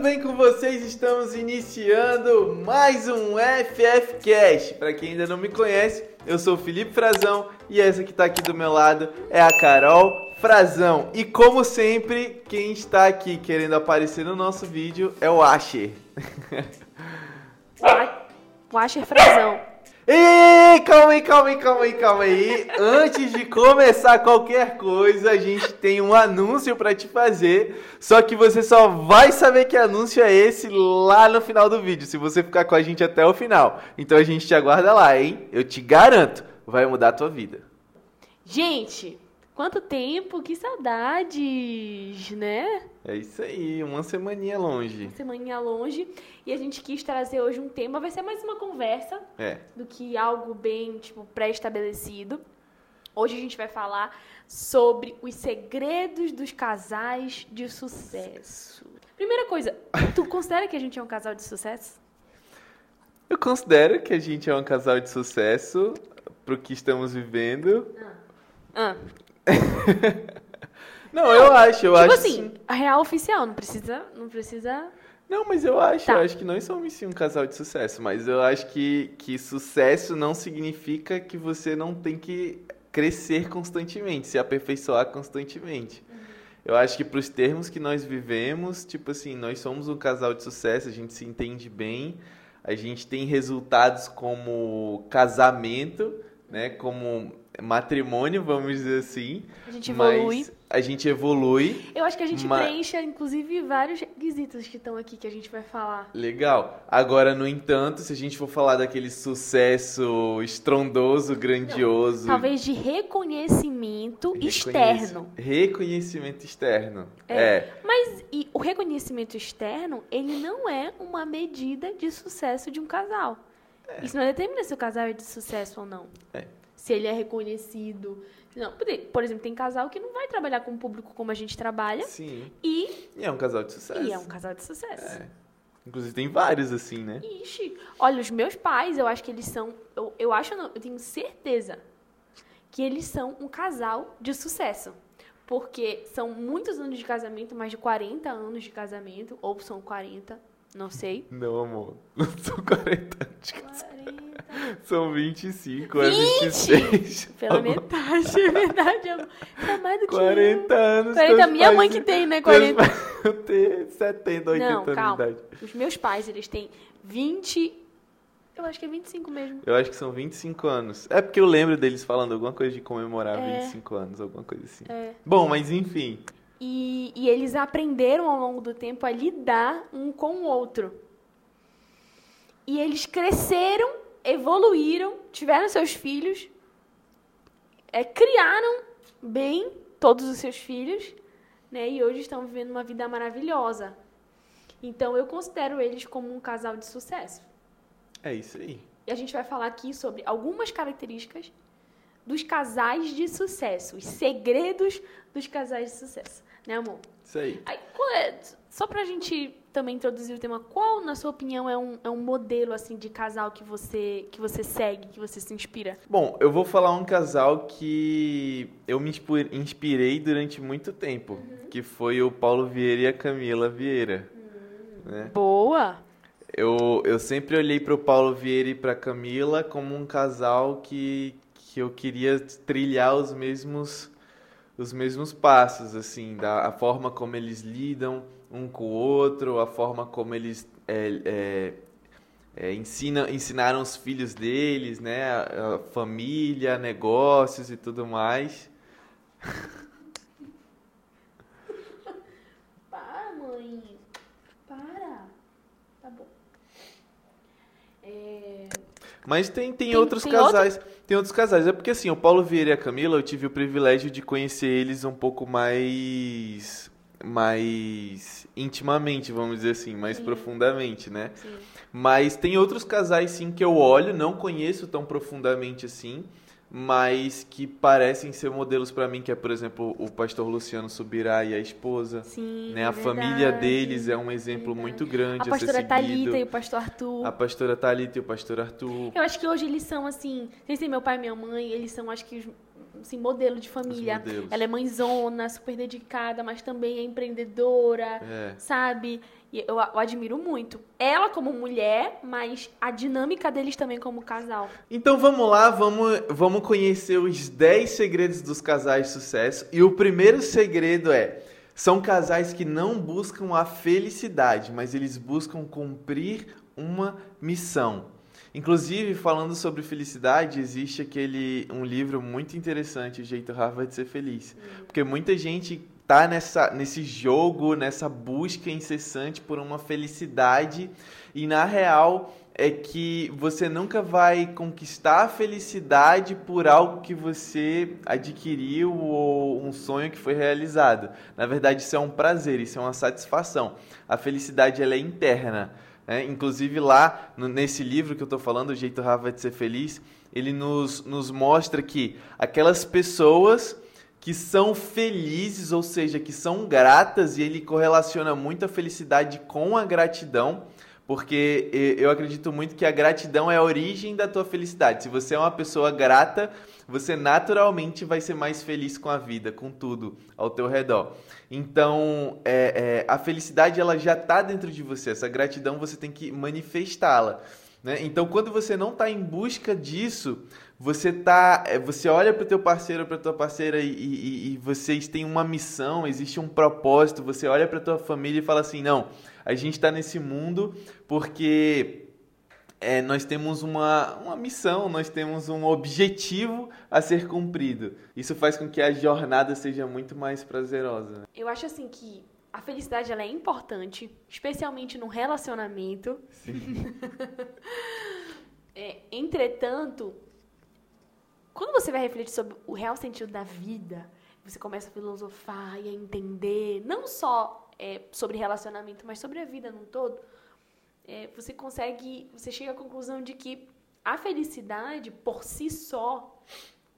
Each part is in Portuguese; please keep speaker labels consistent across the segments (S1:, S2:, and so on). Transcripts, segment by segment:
S1: tudo bem com vocês? Estamos iniciando mais um FF Cast. Para quem ainda não me conhece, eu sou o Felipe Frazão e essa que está aqui do meu lado é a Carol Frazão. E como sempre, quem está aqui querendo aparecer no nosso vídeo é o Asher.
S2: O Asher Frazão.
S1: Ei, calma aí, calma aí, calma aí, calma aí. Antes de começar qualquer coisa, a gente tem um anúncio para te fazer. Só que você só vai saber que anúncio é esse lá no final do vídeo, se você ficar com a gente até o final. Então a gente te aguarda lá, hein? Eu te garanto, vai mudar a tua vida.
S2: Gente, quanto tempo, que saudades, né?
S1: É isso aí, uma semaninha longe.
S2: Uma semaninha longe. E a gente quis trazer hoje um tema, vai ser mais uma conversa
S1: É.
S2: do que algo bem, tipo, pré-estabelecido. Hoje a gente vai falar sobre os segredos dos casais de sucesso. Primeira coisa, tu considera que a gente é um casal de sucesso?
S1: Eu considero que a gente é um casal de sucesso pro que estamos vivendo.
S2: Ah,
S1: Não, eu acho, eu
S2: tipo
S1: acho.
S2: assim,
S1: sim.
S2: a real oficial, não precisa, não precisa
S1: Não, mas eu acho,
S2: Tá.
S1: eu acho que nós somos sim um casal de sucesso, mas eu acho que, que sucesso não significa que você não tem que crescer constantemente, se aperfeiçoar constantemente. Eu acho que para os termos que nós vivemos, tipo assim, nós somos um casal de sucesso, a gente se entende bem, a gente tem resultados como casamento, né, como matrimônio, vamos dizer assim.
S2: A gente evolui.
S1: Mas a gente evolui.
S2: Eu acho que a gente
S1: Ma-
S2: preenche, inclusive, vários requisitos que estão aqui que a gente vai falar.
S1: Legal. Agora, no entanto, se a gente for falar daquele sucesso estrondoso, grandioso.
S2: Talvez de reconhecimento externo.
S1: Reconhecimento externo.
S2: É.
S1: É.
S2: Mas e o reconhecimento externo, ele não é uma medida de sucesso de um casal. Isso não determina se o casal é de sucesso ou não.
S1: É.
S2: Se ele é reconhecido. Não, por- exemplo, tem casal que não vai trabalhar com o público como a gente trabalha
S1: Sim.
S2: e,
S1: E é um casal de sucesso.
S2: e é um casal de sucesso.
S1: É. Inclusive, tem vários assim, né?
S2: Ixi, olha, os meus pais, eu acho que eles são. Eu, eu acho, não, eu tenho certeza que eles são um casal de sucesso. Porque são muitos anos de casamento, mais de 40 anos de casamento, ou são 40, não sei.
S1: Não, amor. Não são 40 anos de casamento.
S2: 40.
S1: São 25 a
S2: 20?
S1: 26.
S2: Pela
S1: Amor,
S2: metade, é verdade, amor. Tá mais do que
S1: 40 anos.
S2: 40,
S1: teus
S2: minha
S1: pais-
S2: mãe que tem, né?
S1: teus
S2: 40.
S1: pais vão ter 70, 80
S2: Não,
S1: anos
S2: calma.
S1: de idade.
S2: Os meus pais, eles têm 20. Eu acho que é 25 mesmo.
S1: Eu acho que são 25 anos. É porque eu lembro deles falando alguma coisa de comemorar
S2: É.
S1: 25 anos, alguma coisa assim.
S2: É.
S1: Bom, mas enfim.
S2: E, e eles aprenderam ao longo do tempo a lidar um com o outro. E eles cresceram, evoluíram, tiveram seus filhos, é, criaram bem todos os seus filhos, né? E hoje estão vivendo uma vida maravilhosa. Então eu considero eles como um casal de sucesso.
S1: É isso aí.
S2: E a gente vai falar aqui sobre algumas características dos casais de sucesso, os segredos dos casais de sucesso, né, amor?
S1: Isso aí.
S2: Aí, qual é- só pra gente também introduzir o tema, qual, na sua opinião, é um, é um modelo assim de casal que você que você segue, que você se inspira?
S1: Bom, eu vou falar um casal que eu me inspirei durante muito tempo, que foi o Paulo Vieira e a Camila Vieira. né?
S2: Boa!
S1: Eu, eu sempre olhei para o Paulo Vieira e para a Camila como um casal que, que eu queria trilhar os mesmos os mesmos passos, assim, da a forma como eles lidam um com o outro, a forma como eles é, é, é, ensinam, ensinaram os filhos deles, né, a, a família, negócios e tudo mais.
S2: Para, mãe. Para. Tá bom. É...
S1: Mas tem, tem,
S2: Tem-
S1: outros
S2: tem
S1: casais. Tem outros casais. É porque assim, o Paulo Vieira e a Camila, eu tive o privilégio de conhecer eles um pouco mais. Mais intimamente, vamos dizer assim, mais
S2: Sim.
S1: profundamente, né?
S2: Sim.
S1: Mas tem outros casais sim que eu olho, não conheço tão profundamente assim, mas que parecem ser modelos pra mim, que é, por exemplo, o pastor Luciano Subirá e a esposa.
S2: Sim,
S1: Né? A
S2: é
S1: família
S2: verdade.
S1: deles é um exemplo
S2: Verdade.
S1: muito grande
S2: A
S1: a
S2: pastora Thalita
S1: seguido.
S2: e o pastor Arthur.
S1: A pastora Thalita e o pastor Arthur.
S2: Eu acho que hoje eles são assim. Sem ser meu pai e minha mãe, eles são, acho que, os assim, modelo de família. Ela é mãezona, super dedicada, mas também é empreendedora,
S1: É.
S2: sabe? E eu, eu admiro muito. Ela como mulher, mas a dinâmica deles também como casal.
S1: Então vamos lá, vamos, vamos conhecer os 10 segredos dos casais de sucesso. E o primeiro segredo é: são casais que não buscam a felicidade, mas eles buscam cumprir uma missão. Inclusive, falando sobre felicidade, existe aquele um livro muito interessante, O Jeito Harvard de Ser Feliz. Porque muita gente tá nessa, nesse jogo, nessa busca incessante por uma felicidade e na real é que você nunca vai conquistar a felicidade por algo que você adquiriu ou um sonho que foi realizado. Na verdade, isso é um prazer, isso é uma satisfação. A felicidade ela é interna. Né? Inclusive lá no- nesse livro que eu estou falando, O Jeito Harvard de Ser Feliz, ele nos, nos mostra que aquelas pessoas que são felizes, ou seja, que são gratas, e ele correlaciona muito a felicidade com a gratidão, porque eu acredito muito que a gratidão é a origem da tua felicidade. Se você é uma pessoa grata, você naturalmente vai ser mais feliz com a vida, com tudo ao teu redor. Então, é, é, a felicidade ela já está dentro de você. Essa gratidão você tem que manifestá-la. Né? Então, quando você não está em busca disso, você tá, é, você olha para o teu parceiro, para tua parceira e, e- e vocês têm uma missão, existe um propósito. Você olha para tua família e fala assim, não, a gente está nesse mundo porque é, nós temos uma, uma missão, nós temos um objetivo a ser cumprido. Isso faz com que a jornada seja muito mais prazerosa.
S2: Eu acho assim que a felicidade ela é importante, especialmente num relacionamento. É, entretanto, quando você vai refletir sobre o real sentido da vida, você começa a filosofar e a entender, não só é, sobre relacionamento, mas sobre a vida num todo, é, você consegue, você chega à conclusão de que a felicidade por si só,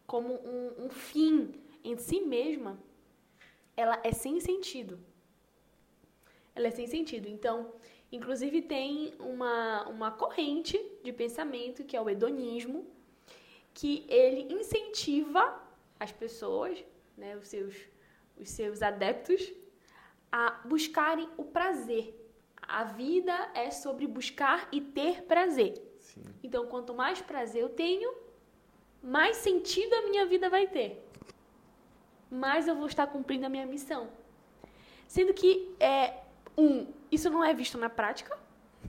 S2: como um, um fim em si mesma, ela é sem sentido. Ela é sem sentido. Então, inclusive tem uma, uma corrente de pensamento que é o hedonismo, que ele incentiva as pessoas, né, os seus, os seus adeptos, a buscarem o prazer. A vida é sobre buscar e ter prazer.
S1: Sim.
S2: Então, quanto mais prazer eu tenho, mais sentido a minha vida vai ter. Mais eu vou estar cumprindo a minha missão. Sendo que, é, um, isso não é visto na prática.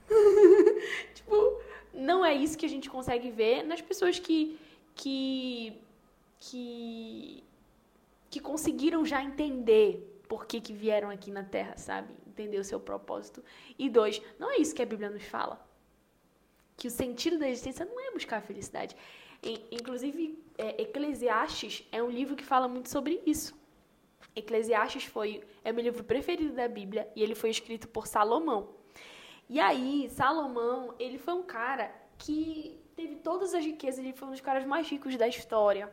S2: tipo, não é isso que a gente consegue ver nas pessoas que, que, que, que conseguiram já entender por que, que vieram aqui na Terra, sabe? Entender o seu propósito. E dois, não é isso que a Bíblia nos fala que o sentido da existência não é buscar a felicidade. In- Inclusive, é, Eclesiastes é um livro que fala muito sobre isso. Eclesiastes foi é meu livro preferido da Bíblia e ele foi escrito por Salomão. E aí, Salomão, ele foi um cara que teve todas as riquezas, ele foi um dos caras mais ricos da história.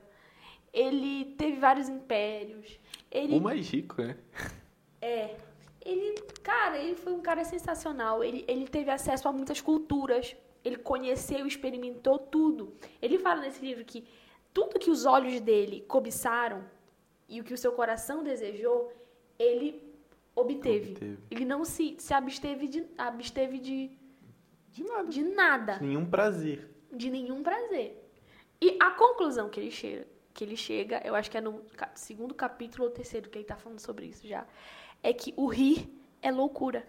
S2: Ele teve vários impérios. Ele
S1: O mais rico, né?
S2: é. Ele, cara, ele foi um cara sensacional. Ele, ele teve acesso a muitas culturas. Ele conheceu, experimentou tudo. Ele fala nesse livro que tudo que os olhos dele cobiçaram e o que o seu coração desejou, ele obteve.
S1: Obteve.
S2: Ele não se, se absteve, de, absteve de,
S1: De nada.
S2: de nada
S1: Nenhum prazer.
S2: de nenhum prazer. E a conclusão que ele chega, que ele chega, eu acho que é no segundo capítulo ou terceiro que ele está falando sobre isso já, é que o rir é loucura.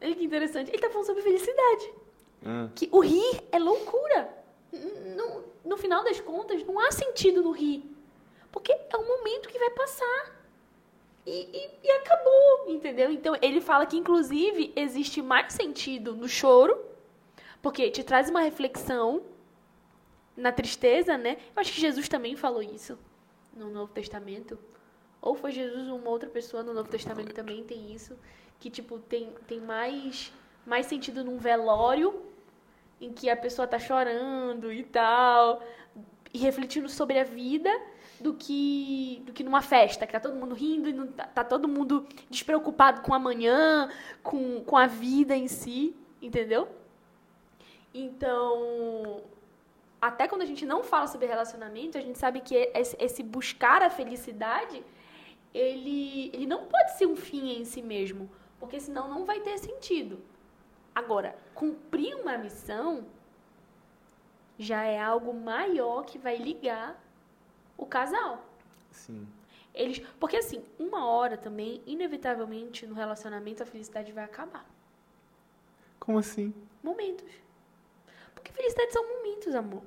S2: Olha que interessante. Ele está falando sobre felicidade.
S1: Ah,
S2: Que o rir é loucura. No, no final das contas, não há sentido no rir. Porque é um momento que vai passar. E, e- e acabou, entendeu? Então, ele fala que, inclusive, existe mais sentido no choro, porque te traz uma reflexão na tristeza, né? Eu acho que Jesus também falou isso no Novo Testamento. Ou foi Jesus uma outra pessoa no Novo Testamento também tem isso. Que, tipo, tem, tem mais, mais sentido num velório em que a pessoa tá chorando e tal, e refletindo sobre a vida, do que do que numa festa, que tá todo mundo rindo e não tá, tá todo mundo despreocupado com amanhã, com, com a vida em si, entendeu? Então, até quando a gente não fala sobre relacionamento, a gente sabe que esse, buscar a felicidade, ele, ele não pode ser um fim em si mesmo, porque senão não vai ter sentido. Agora, cumprir uma missão já é algo maior que vai ligar o casal.
S1: Sim.
S2: Eles, porque assim, uma hora também, inevitavelmente, no relacionamento a felicidade vai acabar.
S1: Como assim?
S2: Momentos. Porque felicidade são momentos, amor.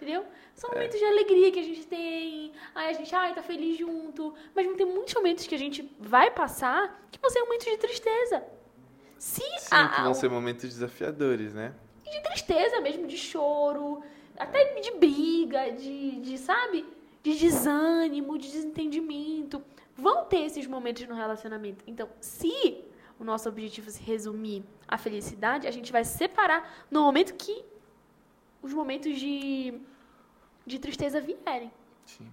S2: Entendeu? São é. momentos de alegria que a gente tem. Aí a gente, ai, tá feliz junto. Mas vão ter muitos momentos que a gente vai passar que vão ser momentos de tristeza.
S1: Se Sim, a, que vão ser momentos desafiadores, né?
S2: De tristeza mesmo, de choro, até de briga, de, de, sabe? De desânimo, de desentendimento. Vão ter esses momentos no relacionamento. Então, se o nosso objetivo se resumir à felicidade, a gente vai separar no momento que os momentos de, de tristeza vierem.
S1: Sim.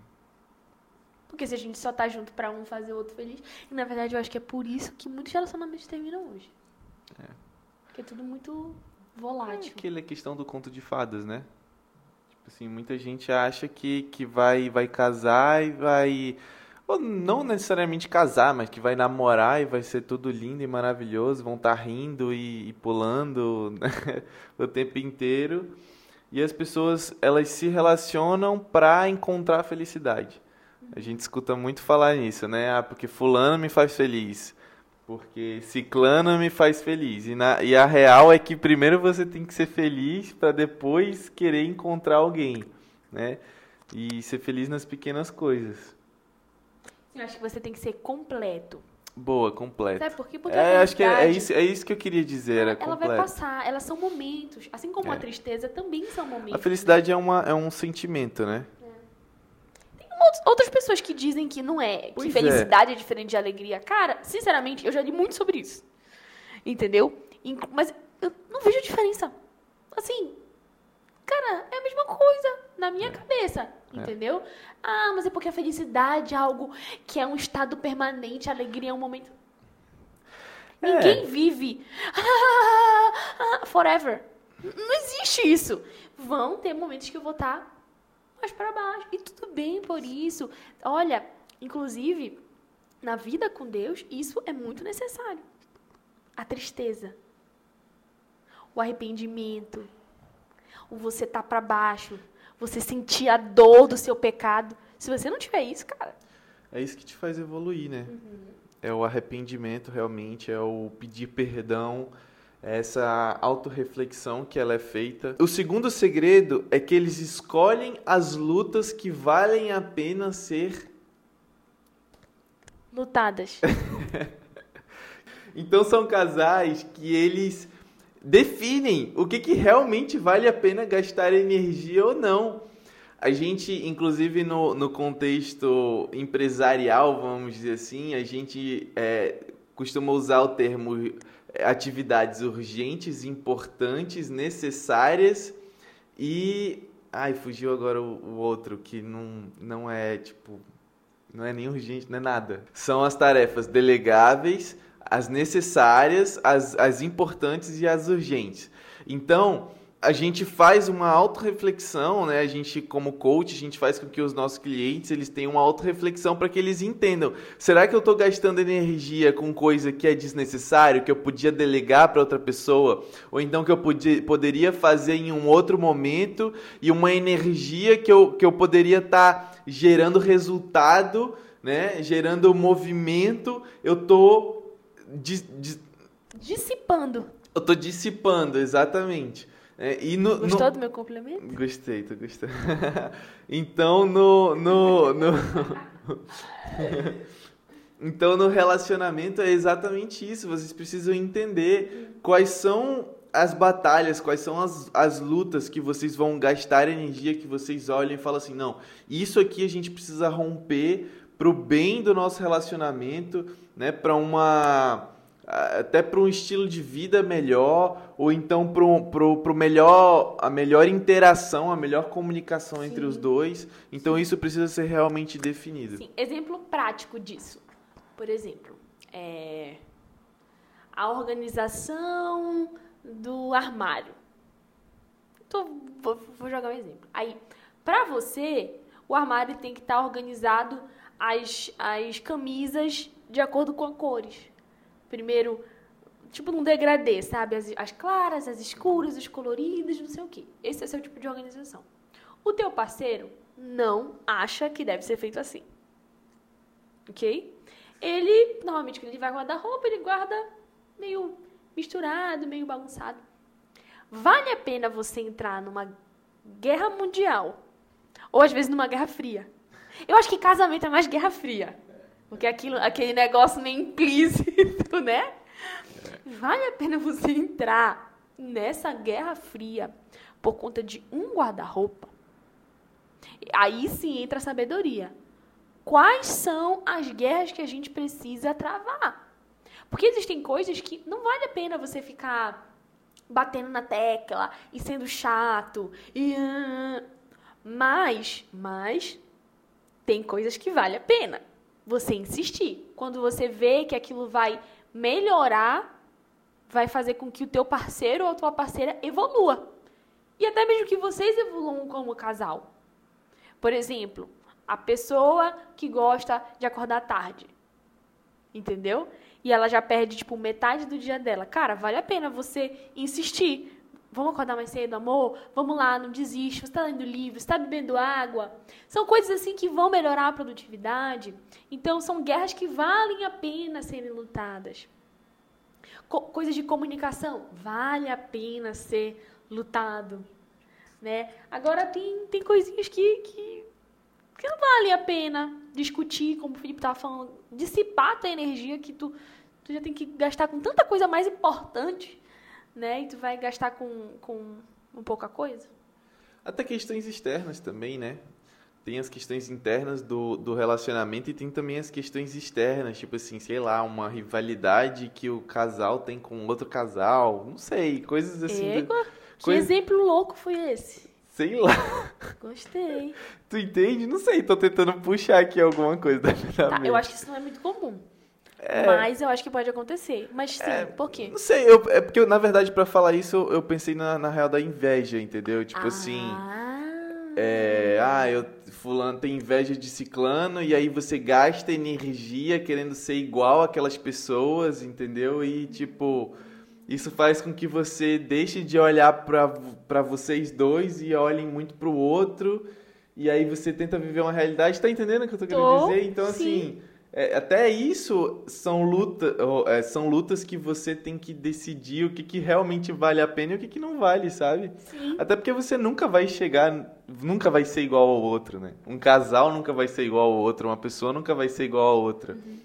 S2: Porque se a gente só tá junto para um fazer o outro feliz. E na verdade eu acho que é por isso que muitos relacionamentos terminam hoje.
S1: É.
S2: Porque é tudo muito volátil.
S1: É aquela questão do conto de fadas, né? Tipo assim, muita gente acha que, que vai, vai casar e vai. Ou não necessariamente casar, mas que vai namorar e vai ser tudo lindo e maravilhoso, vão estar tá rindo e, e pulando né? o tempo inteiro. E as pessoas, elas se relacionam para encontrar felicidade. A gente escuta muito falar nisso, né? Ah, porque fulano me faz feliz. Porque ciclano me faz feliz. E, na, e a real é que primeiro você tem que ser feliz para depois querer encontrar alguém, né? E ser feliz nas pequenas coisas.
S2: Eu acho que você tem que ser completo.
S1: Boa, completo.
S2: Sabe por quê? Porque
S1: é, acho que é, é, isso, é isso que eu queria dizer. Ela,
S2: ela vai passar, elas são momentos. Assim como é. a tristeza também são momentos.
S1: A felicidade é, uma, é um sentimento, né?
S2: outras pessoas que dizem que não é, pois que felicidade é. é diferente de alegria. Cara, sinceramente, eu já li muito sobre isso. Entendeu? Mas eu não vejo diferença. Assim, cara, é a mesma coisa na minha é. cabeça, é. entendeu? Ah, mas é porque a felicidade é algo que é um estado permanente, a alegria é um momento. É. Ninguém vive forever. Não existe isso. Vão ter momentos que eu vou estar tá mais para baixo. E tudo bem por isso. Olha, inclusive, na vida com Deus, isso é muito necessário. A tristeza, o arrependimento, o você tá para baixo, você sentir a dor do seu pecado. Se você não tiver isso, cara.
S1: É isso que te faz evoluir, né? Uhum. É o arrependimento realmente, é o pedir perdão, essa autorreflexão que ela é feita. O segundo segredo é que eles escolhem as lutas que valem a pena ser
S2: lutadas.
S1: então são casais que eles definem o que, que realmente vale a pena gastar energia ou não. A gente, inclusive no, no contexto empresarial, vamos dizer assim, a gente é, costuma usar o termo atividades urgentes, importantes, necessárias e. Ai, fugiu agora o, o, outro que não, não é tipo. Não é nem urgente, não é nada. São as tarefas delegáveis, as necessárias, as, as importantes e as urgentes. Então, a gente faz uma autorreflexão, né? A gente, como coach, a gente faz com que os nossos clientes eles tenham uma autorreflexão para que eles entendam. Será que eu estou gastando energia com coisa que é desnecessário, que eu podia delegar para outra pessoa? Ou então que eu podia, poderia fazer em um outro momento e uma energia que eu, que eu poderia estar tá gerando resultado, né? Gerando movimento, eu estou...
S2: Dissipando.
S1: Eu estou dissipando, exatamente. É, e no,
S2: Gostou
S1: no...
S2: do meu complemento?
S1: Gostei, tu gostou. então, no, no, no... então, no relacionamento é exatamente isso. Vocês precisam entender quais são as batalhas, quais são as, as lutas que vocês vão gastar energia, que vocês olham e falam assim, não, isso aqui a gente precisa romper pro bem do nosso relacionamento, né, para uma até para um estilo de vida melhor ou então para o melhor a melhor interação a melhor comunicação Sim. entre os dois então Sim. isso precisa ser realmente definido
S2: Sim. exemplo prático disso por exemplo é a organização do armário Tô, vou, vou jogar um exemplo. Aí, pra você, o armário tem que estar organizado as, as camisas de acordo com as cores. Primeiro, tipo num degradê, sabe? As, as claras, as escuras, as coloridas, não sei o quê. Esse é o seu tipo de organização. O teu parceiro não acha que deve ser feito assim. Ok? Ele, normalmente, quando ele vai guardar roupa, ele guarda meio misturado, meio bagunçado. Vale a pena você entrar numa guerra mundial ou às vezes numa guerra fria. Eu acho que casamento é mais guerra fria. Porque aquilo, aquele negócio meio implícito, né? Vale a pena você entrar nessa guerra fria por conta de um guarda-roupa? Aí sim entra a sabedoria. Quais são as guerras que a gente precisa travar? Porque existem coisas que não vale a pena você ficar batendo na tecla e sendo chato. E, mas, mas tem coisas que vale a pena você insistir. Quando você vê que aquilo vai melhorar, vai fazer com que o teu parceiro ou a tua parceira evolua. E até mesmo que vocês evoluam como casal. Por exemplo, a pessoa que gosta de acordar tarde. Entendeu? E ela já perde, tipo, metade do dia dela. Cara, vale a pena você insistir. Vamos acordar mais cedo, amor? Vamos lá, não desiste. Você está lendo livro, está bebendo água. São coisas assim que vão melhorar a produtividade. Então, são guerras que valem a pena serem lutadas. Co coisas de comunicação, vale a pena ser lutado. Né? Agora, tem, tem coisinhas que, que, que não vale a pena discutir, como o Felipe estava falando, dissipar a tua energia que tu, tu já tem que gastar com tanta coisa mais importante né? E tu vai gastar com, com um pouca coisa.
S1: Até questões externas também, né? Tem as questões internas do, do relacionamento e tem também as questões externas, tipo assim, sei lá, uma rivalidade que o casal tem com outro casal, não sei, coisas assim.
S2: Do, que coisa... exemplo louco foi esse?
S1: Sei lá.
S2: Gostei.
S1: tu entende? Não sei, tô tentando puxar aqui alguma coisa da minha
S2: tá, Eu acho que isso não é muito comum. É... Mas eu acho que pode acontecer. Mas sim, é... por quê?
S1: Não sei, eu, é porque, na verdade, para falar isso, eu, eu pensei na, na real da inveja, entendeu? Tipo assim, ah... assim. É, ah, eu, fulano tem inveja de ciclano, e aí você gasta energia querendo ser igual aquelas pessoas, entendeu? E tipo. Isso faz com que você deixe de olhar para vocês dois e olhem muito para o outro. E aí você tenta viver uma realidade. Tá entendendo o que eu tô, tô querendo dizer? Então, sim. assim, é, até isso são, luta, é, são lutas que você tem que decidir o que, que realmente vale a pena e o que, que não vale, sabe?
S2: Sim.
S1: Até porque você nunca vai chegar, nunca vai ser igual ao outro, né? Um casal nunca vai ser igual ao outro, uma pessoa nunca vai ser igual a outra. Uhum.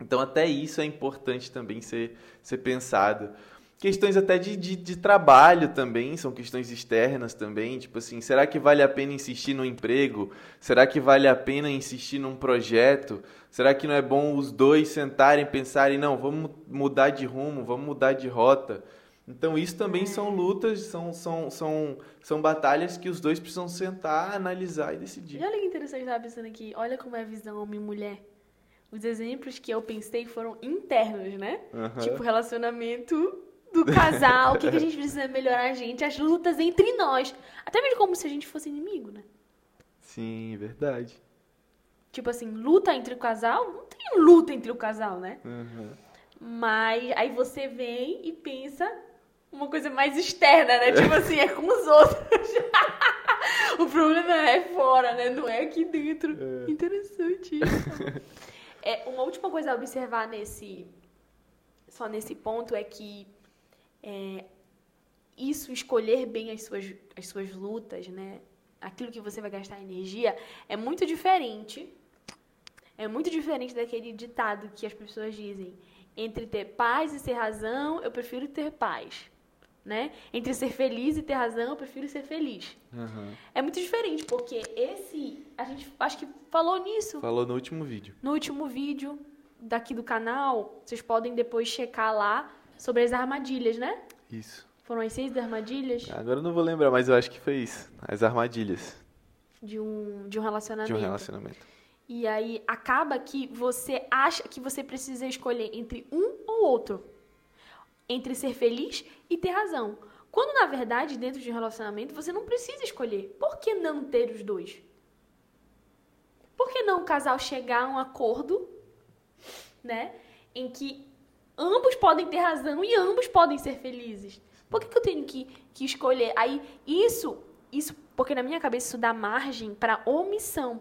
S1: Então até isso é importante também ser, ser pensado questões até de, de, de, trabalho também, são questões externas também, tipo assim, será que vale a pena insistir no emprego? Será que vale a pena insistir num projeto? Será que não é bom os dois sentarem e pensarem, não, vamos mudar de rumo, vamos mudar de rota? Então isso também são lutas, são, são, são, são batalhas que os dois precisam sentar, analisar e decidir.
S2: E olha que interessante, estava pensando aqui, olha como é a visão homem e mulher. Os exemplos que eu pensei foram internos, né? Uhum. Tipo, relacionamento do casal, o que, que a gente precisa melhorar a gente, as lutas entre nós. Até mesmo como se a gente fosse inimigo, né?
S1: Sim, verdade.
S2: Tipo assim, luta entre o casal? Não tem luta entre o casal, né?
S1: Uhum.
S2: Mas aí você vem e pensa uma coisa mais externa, né? Tipo assim, é com os outros. o problema é fora, né? Não é aqui dentro. É. Interessante isso. é, uma última coisa a observar nesse só nesse ponto é que é, isso, escolher bem as suas, as suas lutas, né? Aquilo que você vai gastar energia, é muito diferente. É muito diferente daquele ditado que as pessoas dizem. Entre ter paz e ser razão, eu prefiro ter paz. Né? Entre ser feliz e ter razão, eu prefiro ser feliz.
S1: Uhum.
S2: É muito diferente, porque esse. A gente acho que falou nisso.
S1: Falou no último vídeo.
S2: No último vídeo daqui do canal, vocês podem depois checar lá sobre as armadilhas, né?
S1: Isso.
S2: Foram as seis armadilhas?
S1: Agora eu não vou lembrar, mas eu acho que foi isso. As armadilhas.
S2: De um, de um relacionamento.
S1: De um relacionamento.
S2: E aí acaba que você acha que você precisa escolher entre um ou outro. Entre ser feliz e ter razão. Quando, na verdade, dentro de um relacionamento, você não precisa escolher. Por que não ter os dois? Por que não o casal chegar a um acordo, né? Em que ambos podem ter razão e ambos podem ser felizes. Por que, que eu tenho que, que escolher? Aí, isso, isso, porque na minha cabeça isso dá margem para omissão.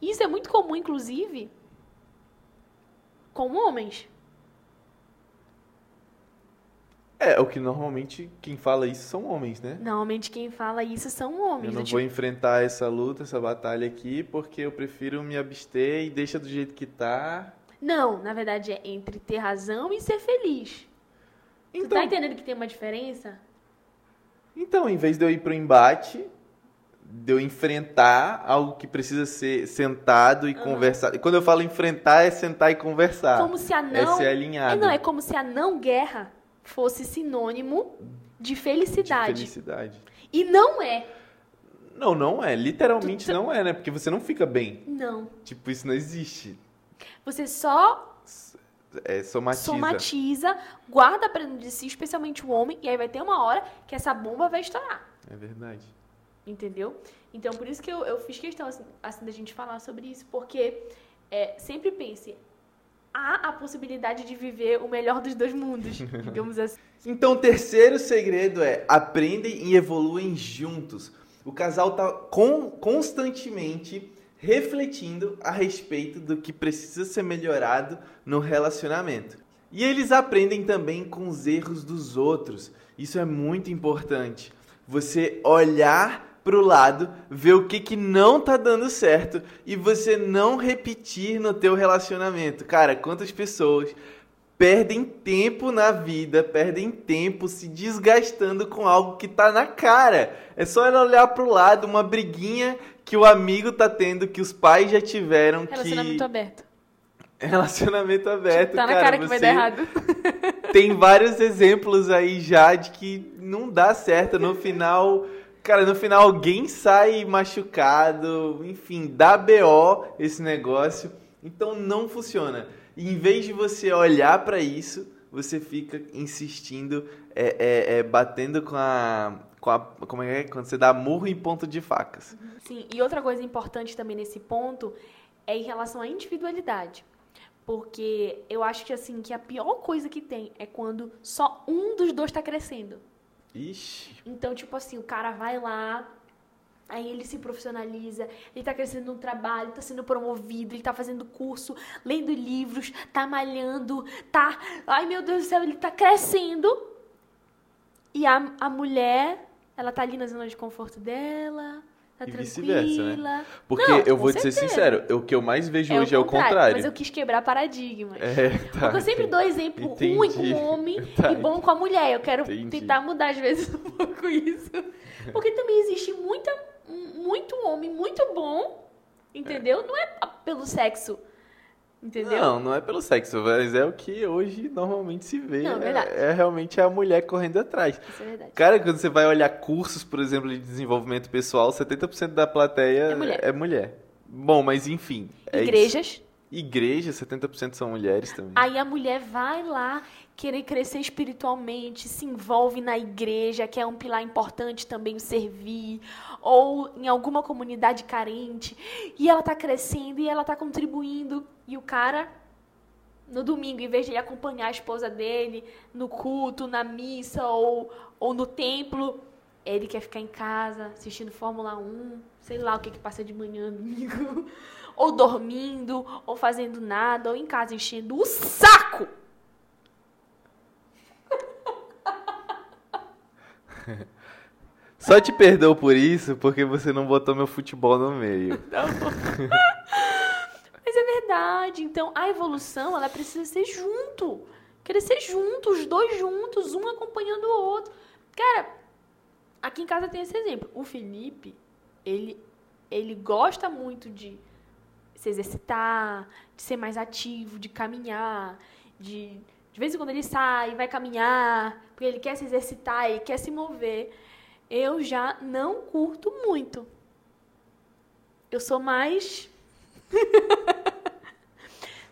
S2: Isso é muito comum, inclusive, com homens.
S1: É, o que normalmente quem fala isso são homens, né?
S2: Normalmente quem fala isso são homens.
S1: Eu não
S2: do
S1: vou
S2: tipo,
S1: enfrentar essa luta, essa batalha aqui, porque eu prefiro me abster e deixa do jeito que tá.
S2: Não, na verdade é entre ter razão e ser feliz. Tu
S1: Então,
S2: tá entendendo que tem uma diferença?
S1: então, em vez de eu ir pro embate, de eu enfrentar algo que precisa ser sentado e conversar. E quando eu falo enfrentar, é sentar e conversar.
S2: Como se a
S1: É
S2: não.
S1: ser
S2: É,
S1: alinhado.
S2: não, é como se a não guerra fosse sinônimo de
S1: de
S2: felicidade.
S1: felicidade.
S2: E não é.
S1: Não, não é. Literalmente
S2: Tu- tu-
S1: não é, né? Porque você não fica bem.
S2: Não.
S1: Tipo, isso não existe.
S2: Você só
S1: É, somatiza.
S2: somatiza, guarda pra dentro de si, especialmente o homem, e aí vai ter uma hora que essa bomba vai estourar.
S1: É verdade.
S2: Entendeu? Então, por isso que eu, eu fiz questão, assim, assim, da gente falar sobre isso, porque é, sempre pense, há a possibilidade de viver o melhor dos dois mundos, digamos assim.
S1: Então, o terceiro segredo é aprendem e evoluem juntos. O casal tá con- constantemente refletindo a respeito do que precisa ser melhorado no relacionamento. E eles aprendem também com os erros dos outros. Isso é muito importante. Você olhar pro lado, ver o que que não tá dando certo e você não repetir no teu relacionamento. Cara, quantas pessoas perdem tempo na vida, perdem tempo se desgastando com algo que tá na cara. É só ela olhar pro lado, uma briguinha que o amigo tá tendo, que os pais já tiveram,
S2: Relacionamento
S1: que
S2: aberto.
S1: relacionamento aberto,
S2: Tá na
S1: cara,
S2: cara que vai
S1: você
S2: dar errado.
S1: tem vários exemplos aí já de que não dá certo no final. Cara, no final alguém sai machucado, enfim, dá BO esse negócio. Então não funciona. E em vez de você olhar pra isso, você fica insistindo, é, é, é, batendo com a, com a. Como é é? Quando você dá murro em ponto de facas.
S2: Sim, e outra coisa importante também nesse ponto é em relação à individualidade. Porque eu acho que assim, que a pior coisa que tem é quando só um dos dois tá crescendo.
S1: Ixi.
S2: Então, tipo assim, o cara vai lá, aí ele se profissionaliza, ele tá crescendo no trabalho, tá sendo promovido, ele tá fazendo curso, lendo livros, tá malhando, tá. Ai meu Deus do céu, ele tá crescendo. E a, a mulher, ela tá ali na zona de conforto dela, tá
S1: E
S2: tranquila.
S1: vice-versa, né? Porque
S2: Não,
S1: eu vou te ser
S2: certeza.
S1: sincero, o que eu mais vejo hoje é o contrário.
S2: Mas eu quis quebrar paradigmas.
S1: É, tá.
S2: Porque eu sempre dou exemplo
S1: Entendi.
S2: ruim com o homem
S1: Tá,
S2: e bom com a mulher. Eu quero
S1: Entendi.
S2: tentar mudar às vezes um pouco isso. Porque também existe muita, muito homem muito bom, entendeu? Não é pelo sexo, entendeu?
S1: Não, não é pelo sexo, mas é o que hoje normalmente se vê.
S2: Não, é
S1: é, é realmente a mulher correndo atrás.
S2: Isso é verdade.
S1: Cara, quando você vai olhar cursos, por exemplo, de desenvolvimento pessoal, 70% da plateia
S2: É mulher.
S1: é mulher. Bom, mas enfim. é.
S2: Igrejas,
S1: Igreja, 70% são mulheres também.
S2: aí a mulher vai lá querer crescer espiritualmente, se envolve na igreja, que é um pilar importante também o servir, ou em alguma comunidade carente, e ela tá crescendo e ela tá contribuindo, e o cara no domingo, em vez de ele acompanhar a esposa dele no culto, na missa ou, ou no templo, ele quer ficar em casa assistindo Fórmula 1, sei lá o que que passa de manhã domingo, ou dormindo, ou fazendo nada, ou em casa enchendo o saco.
S1: Só te perdoo por isso, porque você não botou meu futebol no meio.
S2: Mas é Então, a evolução, ela precisa ser junto. Crescer junto, os dois juntos, um acompanhando o outro. Cara, aqui em casa tem esse exemplo. O Felipe, ele, ele gosta muito de se exercitar, de ser mais ativo, de caminhar, de... De vez em quando ele sai, vai caminhar, porque ele quer se exercitar, ele quer se mover. Eu já não curto muito. Eu sou mais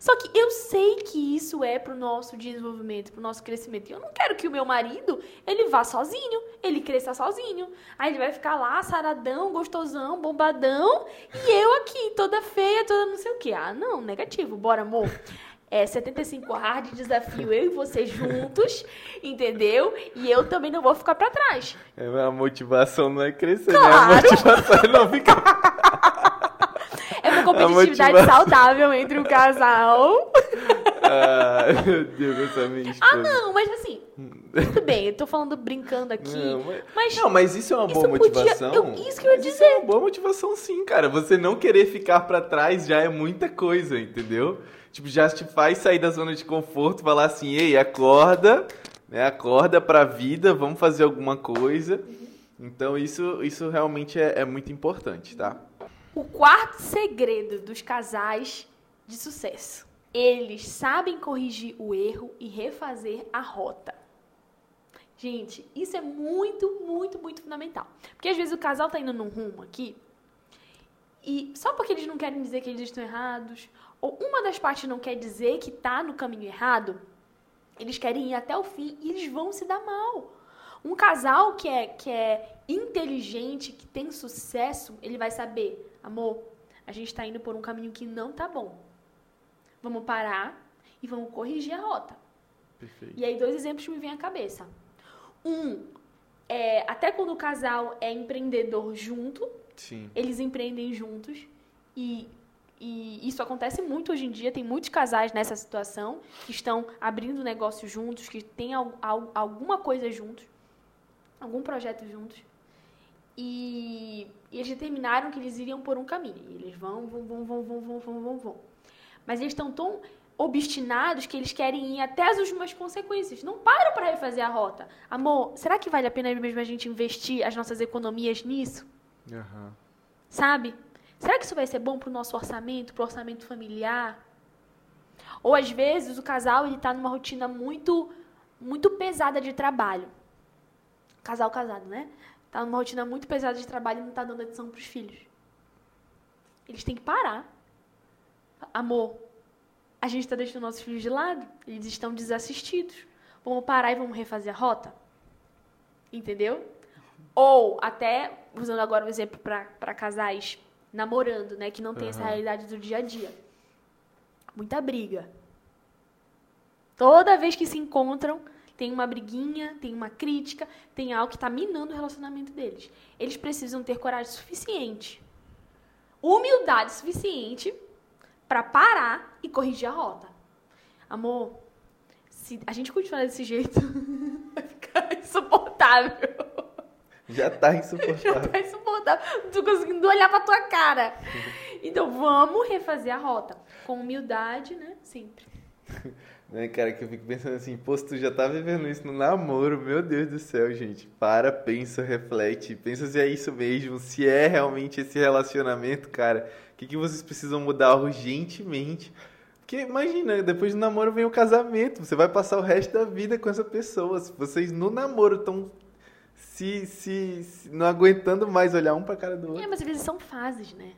S2: Só que eu sei que isso é pro nosso desenvolvimento, pro nosso crescimento. E eu não quero que o meu marido, ele vá sozinho, ele cresça sozinho. Aí ele vai ficar lá, saradão, gostosão, bombadão, e eu aqui, toda feia, toda não sei o quê. Ah, não, negativo. Bora, amor é, 75 hard desafio eu e você juntos, entendeu? E eu também não vou ficar para trás.
S1: É, a motivação não é crescer,
S2: claro.
S1: né? A motivação é não ficar.
S2: É competitividade motiva... saudável entre o casal.
S1: Ah, meu Deus, essa minha esposa.
S2: Ah, não, mas assim, tudo bem, eu tô falando brincando aqui. Não, mas,
S1: mas, não, mas isso é uma boa motivação.
S2: Podia, eu, isso que eu ia dizer. Isso é
S1: uma boa motivação, sim, cara. Você não querer ficar para trás já é muita coisa, entendeu? tipo, já te faz sair da zona de conforto, falar assim, ei, acorda, né? Acorda pra vida, vamos fazer alguma coisa. Então isso, isso realmente é, é muito importante, tá?
S2: O quarto segredo dos casais de sucesso. Eles sabem corrigir o erro e refazer a rota. Gente, isso é muito, muito, muito fundamental. Porque às vezes o casal tá indo num rumo aqui e só porque eles não querem dizer que eles estão errados, ou uma das partes não quer dizer que está no caminho errado, eles querem ir até o fim e eles vão se dar mal. Um casal que é, que é inteligente, que tem sucesso, ele vai saber, amor, a gente está indo por um caminho que não tá bom. Vamos parar e vamos corrigir a rota.
S1: Perfeito.
S2: E aí dois exemplos me vêm à cabeça. Um, é, até quando o casal é empreendedor junto,
S1: Sim.
S2: eles empreendem juntos e e isso acontece muito hoje em dia, tem muitos casais nessa situação que estão abrindo negócio juntos, que têm alguma coisa juntos, algum projeto juntos. E, e eles determinaram que eles iriam por um caminho. E eles vão, vão, vão, vão, vão, vão, vão, vão, vão. Mas eles estão tão obstinados que eles querem ir até as últimas consequências. Não param para refazer a rota. Amor, será que vale a pena mesmo a gente investir as nossas economias nisso?
S1: Uhum.
S2: Sabe? Será que isso vai ser bom para o nosso orçamento, para o orçamento familiar? Ou às vezes o casal ele está numa rotina muito, muito pesada de trabalho. Casal casado, né? Está numa rotina muito pesada de trabalho e não está dando atenção para os filhos. Eles têm que parar. Amor, a gente está deixando nossos filhos de lado. Eles estão desassistidos. Vamos parar e vamos refazer a rota? Entendeu? Ou até, usando agora o um exemplo para casais namorando, né? Que não tem uhum. essa realidade do dia a dia. Muita briga. Toda vez que se encontram, tem uma briguinha, tem uma crítica, tem algo que está minando o relacionamento deles. Eles precisam ter coragem suficiente, humildade suficiente para parar e corrigir a rota. Amor, se a gente continuar desse jeito, vai ficar insuportável.
S1: Já tá insuportável. Já
S2: tá insuportável. Não tô conseguindo olhar pra tua cara. Então vamos refazer a rota. Com humildade, né? Sempre.
S1: Né, cara, que eu fico pensando assim, pô, se tu já tá vivendo isso no namoro, meu Deus do céu, gente. Para, pensa, reflete, pensa se é isso mesmo, se é realmente esse relacionamento, cara. O que, que vocês precisam mudar urgentemente? Porque imagina, depois do namoro vem o casamento, você vai passar o resto da vida com essa pessoa. Se vocês no namoro estão se, se, se, não aguentando mais olhar um pra cara do outro.
S2: É, mas às vezes são fases, né?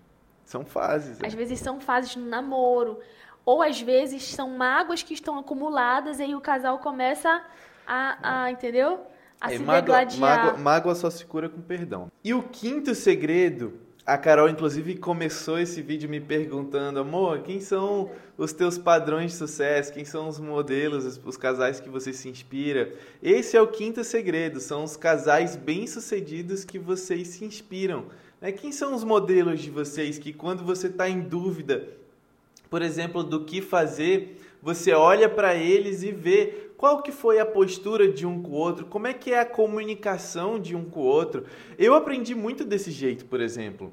S1: São fases.
S2: É. Às é. vezes são fases no namoro. Ou às vezes são mágoas que estão acumuladas e aí o casal começa a, a entendeu? A é, se mágoa, degladiar.
S1: Mágoa, mágoa só se cura com perdão. E o quinto segredo a Carol, inclusive, começou esse vídeo me perguntando, amor, quem são os teus padrões de sucesso? Quem são os modelos, os, os casais que você se inspira? Esse é o quinto segredo, são os casais bem-sucedidos que vocês se inspiram. Né? Quem são os modelos de vocês que, quando você está em dúvida, por exemplo, do que fazer, você olha para eles e vê qual que foi a postura de um com o outro? Como é que é a comunicação de um com o outro? Eu aprendi muito desse jeito, por exemplo.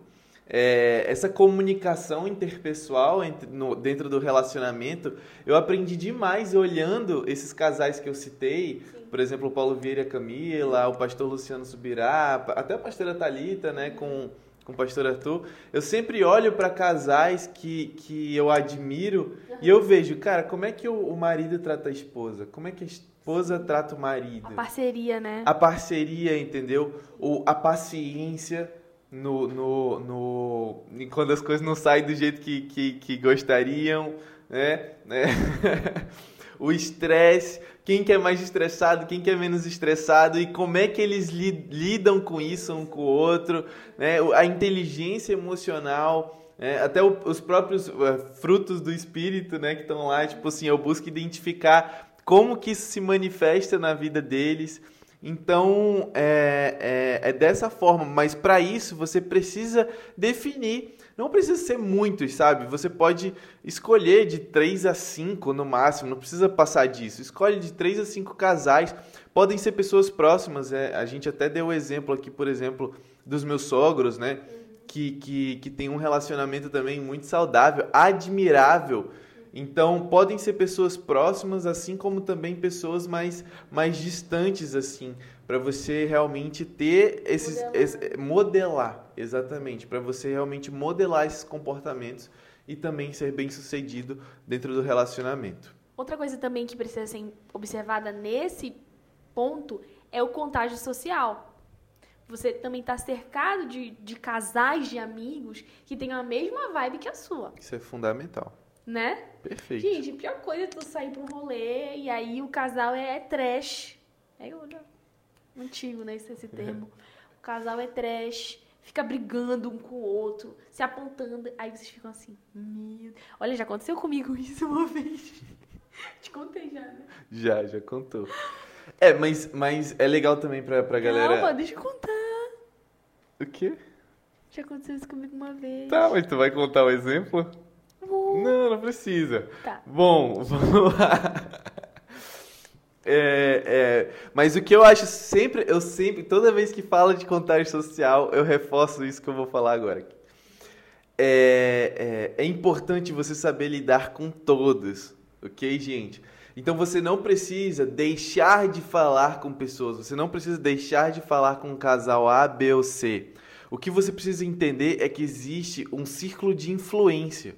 S1: É, essa comunicação interpessoal entre, no, dentro do relacionamento, eu aprendi demais olhando esses casais que eu citei, Sim. por exemplo, o Paulo Vieira e a Camila, o pastor Luciano Subirá, até a pastora Talita, né, com com o pastor Arthur, eu sempre olho para casais que, que eu admiro uhum. e eu vejo, cara, como é que o, o, marido trata a esposa? Como é que a esposa trata o marido? A
S2: parceria, né?
S1: A parceria, entendeu? O, a paciência no, no, no, quando as coisas não saem do jeito que, que, que gostariam, né? né? o estresse, quem que é mais estressado, quem que é menos estressado e como é que eles li lidam com isso um com o outro, né? A inteligência emocional, né? até o, os próprios uh, frutos do espírito, né, que estão lá, tipo assim, eu busco identificar como que isso se manifesta na vida deles. Então, é, é, é dessa forma, mas para isso você precisa definir não precisa ser muitos, sabe? Você pode escolher de 3 a 5 no máximo, não precisa passar disso. Escolhe de 3 a 5 casais. Podem ser pessoas próximas. É, a gente até deu o exemplo aqui, por exemplo, dos meus sogros, né? Que, que, que tem um relacionamento também muito saudável, admirável. Então, podem ser pessoas próximas, assim como também pessoas mais, mais distantes, assim para você realmente ter esses modelar, esse, modelar exatamente, para você realmente modelar esses comportamentos e também ser bem sucedido dentro do relacionamento.
S2: Outra coisa também que precisa ser observada nesse ponto é o contágio social. Você também está cercado de, de casais, de amigos que têm a mesma vibe que a sua.
S1: Isso é fundamental.
S2: Né?
S1: Perfeito.
S2: Gente, a pior coisa é tu sair para um rolê e aí o casal é trash. É né? Antigo, né? Esse, esse termo. O casal é trash, fica brigando um com o outro, se apontando. Aí vocês ficam assim, meu... Olha, já aconteceu comigo isso uma vez. Te contei já, né?
S1: Já, já contou. É, mas, mas é legal também pra, pra galera...
S2: Calma, deixa eu contar.
S1: O quê?
S2: Já aconteceu isso comigo uma vez.
S1: Tá, mas tu vai contar o exemplo?
S2: Vou.
S1: Não, não precisa.
S2: Tá.
S1: Bom, vamos lá. É, é, mas o que eu acho sempre, eu sempre, toda vez que falo de contágio social, eu reforço isso que eu vou falar agora. É, é, é importante você saber lidar com todos, ok, gente? Então você não precisa deixar de falar com pessoas, você não precisa deixar de falar com um casal A, B ou C. O que você precisa entender é que existe um círculo de influência.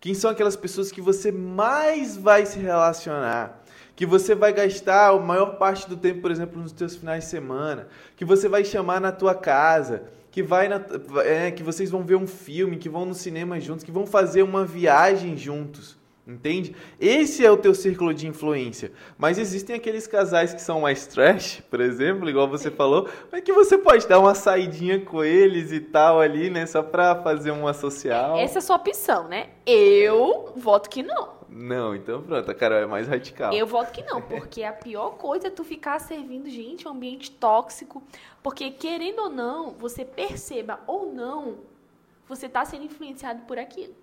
S1: Quem são aquelas pessoas que você mais vai se relacionar? Que você vai gastar a maior parte do tempo, por exemplo, nos seus finais de semana, que você vai chamar na tua casa, que vai na, é, que vocês vão ver um filme, que vão no cinema juntos, que vão fazer uma viagem juntos. Entende? Esse é o teu círculo de influência. Mas existem aqueles casais que são mais trash, por exemplo, igual você falou, mas que você pode dar uma saidinha com eles e tal ali, né? Só pra fazer uma social.
S2: Essa é a sua opção, né? Eu voto que não.
S1: Não, então pronto, a Carol é mais radical.
S2: Eu voto que não, porque a pior coisa é tu ficar servindo gente, um ambiente tóxico. Porque, querendo ou não, você perceba ou não, você está sendo influenciado por aquilo.